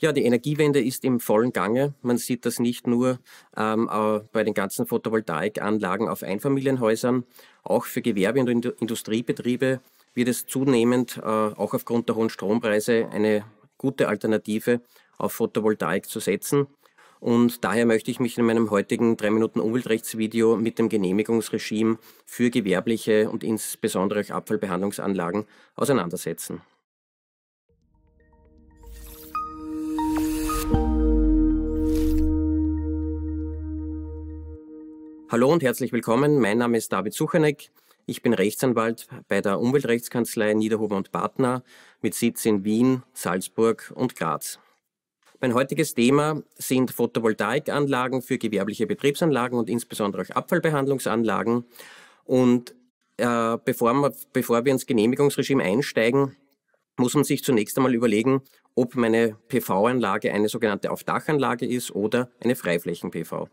Ja, die Energiewende ist im vollen Gange. Man sieht das nicht nur ähm, bei den ganzen Photovoltaikanlagen auf Einfamilienhäusern, auch für Gewerbe- und Industriebetriebe wird es zunehmend, äh, auch aufgrund der hohen Strompreise, eine gute Alternative auf Photovoltaik zu setzen. Und daher möchte ich mich in meinem heutigen 3 Minuten Umweltrechtsvideo mit dem Genehmigungsregime für gewerbliche und insbesondere auch Abfallbehandlungsanlagen auseinandersetzen. Hallo und herzlich willkommen. Mein Name ist David Suchanek. Ich bin Rechtsanwalt bei der Umweltrechtskanzlei Niederhuber und Partner mit Sitz in Wien, Salzburg und Graz. Mein heutiges Thema sind Photovoltaikanlagen für gewerbliche Betriebsanlagen und insbesondere auch Abfallbehandlungsanlagen. Und äh, bevor, wir, bevor wir ins Genehmigungsregime einsteigen, muss man sich zunächst einmal überlegen, ob meine PV-Anlage eine sogenannte Aufdachanlage ist oder eine Freiflächen-PV.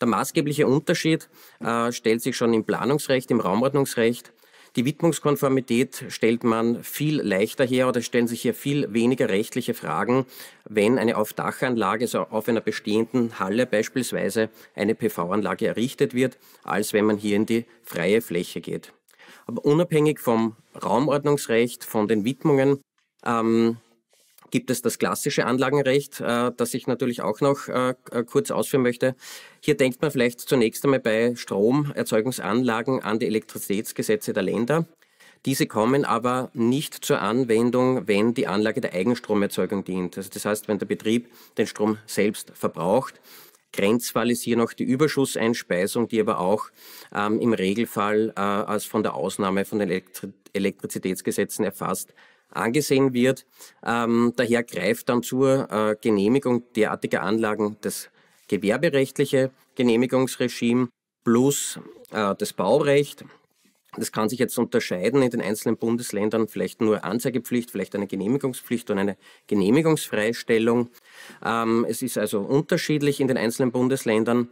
Der maßgebliche Unterschied äh, stellt sich schon im Planungsrecht, im Raumordnungsrecht. Die Widmungskonformität stellt man viel leichter her oder stellen sich hier viel weniger rechtliche Fragen, wenn eine Aufdachanlage, so auf einer bestehenden Halle beispielsweise, eine PV-Anlage errichtet wird, als wenn man hier in die freie Fläche geht. Aber unabhängig vom Raumordnungsrecht, von den Widmungen, ähm, gibt es das klassische Anlagenrecht, äh, das ich natürlich auch noch äh, äh, kurz ausführen möchte. Hier denkt man vielleicht zunächst einmal bei Stromerzeugungsanlagen an die Elektrizitätsgesetze der Länder. Diese kommen aber nicht zur Anwendung, wenn die Anlage der Eigenstromerzeugung dient. Also das heißt, wenn der Betrieb den Strom selbst verbraucht. Grenzfall ist hier noch die Überschusseinspeisung, die aber auch ähm, im Regelfall äh, als von der Ausnahme von den Elektri Elektrizitätsgesetzen erfasst angesehen wird. Ähm, daher greift dann zur äh, Genehmigung derartiger Anlagen das gewerberechtliche Genehmigungsregime plus äh, das Baurecht. Das kann sich jetzt unterscheiden in den einzelnen Bundesländern, vielleicht nur Anzeigepflicht, vielleicht eine Genehmigungspflicht und eine Genehmigungsfreistellung. Ähm, es ist also unterschiedlich in den einzelnen Bundesländern.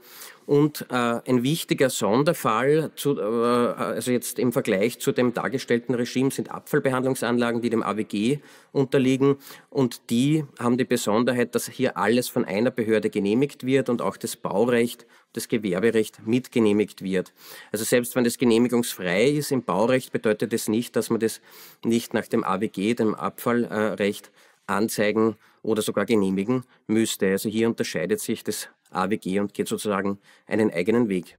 Und äh, ein wichtiger Sonderfall, zu, äh, also jetzt im Vergleich zu dem dargestellten Regime, sind Abfallbehandlungsanlagen, die dem AWG unterliegen. Und die haben die Besonderheit, dass hier alles von einer Behörde genehmigt wird und auch das Baurecht, das Gewerberecht mitgenehmigt wird. Also selbst wenn das genehmigungsfrei ist im Baurecht, bedeutet das nicht, dass man das nicht nach dem AWG, dem Abfallrecht, anzeigen oder sogar genehmigen müsste. Also hier unterscheidet sich das AWG und geht sozusagen einen eigenen Weg.